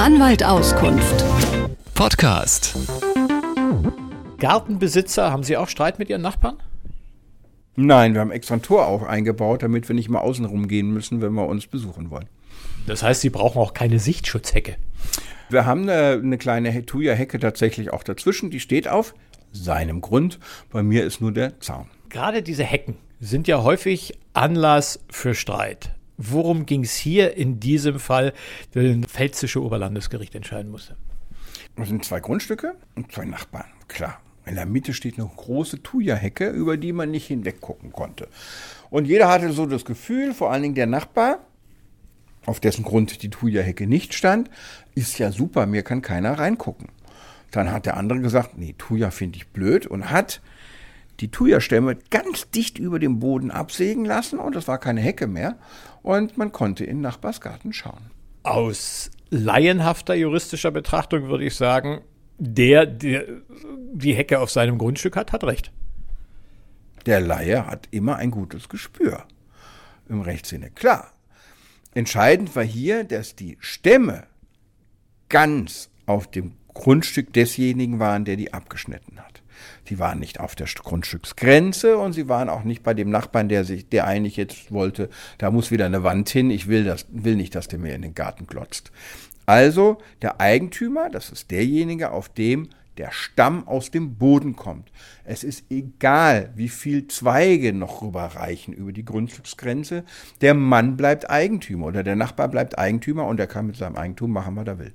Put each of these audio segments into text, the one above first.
Anwalt Auskunft. Podcast. Gartenbesitzer, haben Sie auch Streit mit Ihren Nachbarn? Nein, wir haben extra ein Tor auch eingebaut, damit wir nicht mal außen rumgehen müssen, wenn wir uns besuchen wollen. Das heißt, Sie brauchen auch keine Sichtschutzhecke. Wir haben eine, eine kleine Thuja-Hecke tatsächlich auch dazwischen, die steht auf seinem Grund. Bei mir ist nur der Zaun. Gerade diese Hecken sind ja häufig Anlass für Streit. Worum ging es hier in diesem Fall, das Pfälzische Oberlandesgericht entscheiden musste? Das sind zwei Grundstücke und zwei Nachbarn, klar. In der Mitte steht eine große Thuja-Hecke, über die man nicht hinweggucken konnte. Und jeder hatte so das Gefühl, vor allen Dingen der Nachbar, auf dessen Grund die Thuja-Hecke nicht stand, ist ja super, mir kann keiner reingucken. Dann hat der andere gesagt, nee, Thuja finde ich blöd und hat die Thuja-Stämme ganz dicht über dem Boden absägen lassen und es war keine Hecke mehr und man konnte in Nachbarsgarten schauen. Aus laienhafter juristischer Betrachtung würde ich sagen, der, der die Hecke auf seinem Grundstück hat, hat recht. Der Laie hat immer ein gutes Gespür im Rechtssinne. Klar. Entscheidend war hier, dass die Stämme ganz auf dem Grundstück desjenigen waren, der die abgeschnitten hat. Sie waren nicht auf der Grundstücksgrenze und sie waren auch nicht bei dem Nachbarn, der sich, der eigentlich jetzt wollte, da muss wieder eine Wand hin, ich will das, will nicht, dass der mir in den Garten glotzt. Also der Eigentümer, das ist derjenige, auf dem der Stamm aus dem Boden kommt. Es ist egal, wie viel Zweige noch rüberreichen über die Grundstücksgrenze. Der Mann bleibt Eigentümer oder der Nachbar bleibt Eigentümer und er kann mit seinem Eigentum machen, was er will.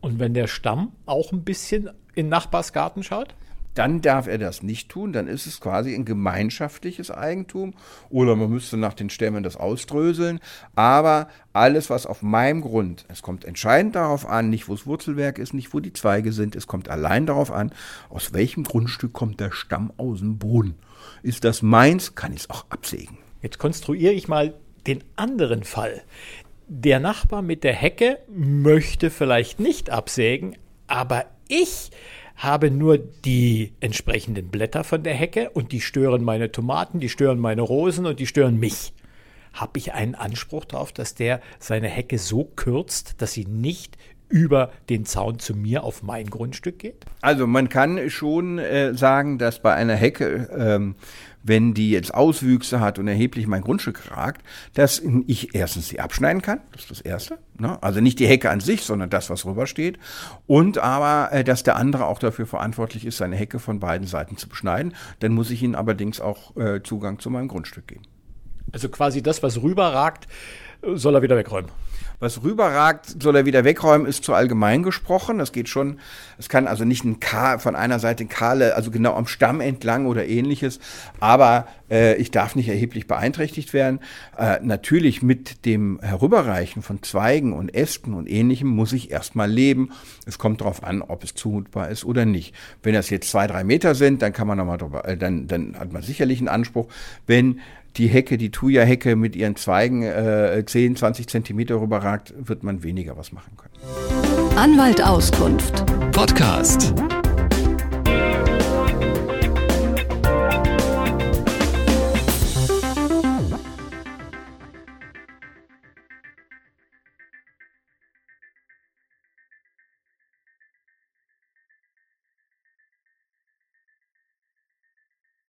Und wenn der Stamm auch ein bisschen in Nachbarsgarten schaut? Dann darf er das nicht tun, dann ist es quasi ein gemeinschaftliches Eigentum oder man müsste nach den Stämmen das ausdröseln. Aber alles, was auf meinem Grund, es kommt entscheidend darauf an, nicht wo das Wurzelwerk ist, nicht wo die Zweige sind, es kommt allein darauf an, aus welchem Grundstück kommt der Stamm aus dem Boden. Ist das meins, kann ich es auch absägen. Jetzt konstruiere ich mal den anderen Fall. Der Nachbar mit der Hecke möchte vielleicht nicht absägen, aber ich habe nur die entsprechenden Blätter von der Hecke und die stören meine Tomaten, die stören meine Rosen und die stören mich. Habe ich einen Anspruch darauf, dass der seine Hecke so kürzt, dass sie nicht über den Zaun zu mir auf mein Grundstück geht? Also man kann schon äh, sagen, dass bei einer Hecke, ähm, wenn die jetzt Auswüchse hat und erheblich mein Grundstück ragt, dass ich erstens sie abschneiden kann, das ist das Erste. Ne? Also nicht die Hecke an sich, sondern das, was rüber steht. Und aber, äh, dass der andere auch dafür verantwortlich ist, seine Hecke von beiden Seiten zu beschneiden. Dann muss ich ihnen allerdings auch äh, Zugang zu meinem Grundstück geben. Also quasi das, was rüberragt, soll er wieder wegräumen. Was rüberragt, soll er wieder wegräumen, ist zu allgemein gesprochen. Das geht schon, es kann also nicht ein K von einer Seite Kahle, also genau am Stamm entlang oder ähnliches, aber ich darf nicht erheblich beeinträchtigt werden. Äh, natürlich mit dem Herüberreichen von Zweigen und Ästen und ähnlichem muss ich erstmal leben. Es kommt darauf an, ob es zumutbar ist oder nicht. Wenn das jetzt zwei, drei Meter sind, dann kann man nochmal drüber, äh, dann, dann hat man sicherlich einen Anspruch. Wenn die Hecke, die Thuja-Hecke mit ihren Zweigen äh, 10, 20 Zentimeter rüberragt, wird man weniger was machen können. Anwalt Auskunft. Podcast.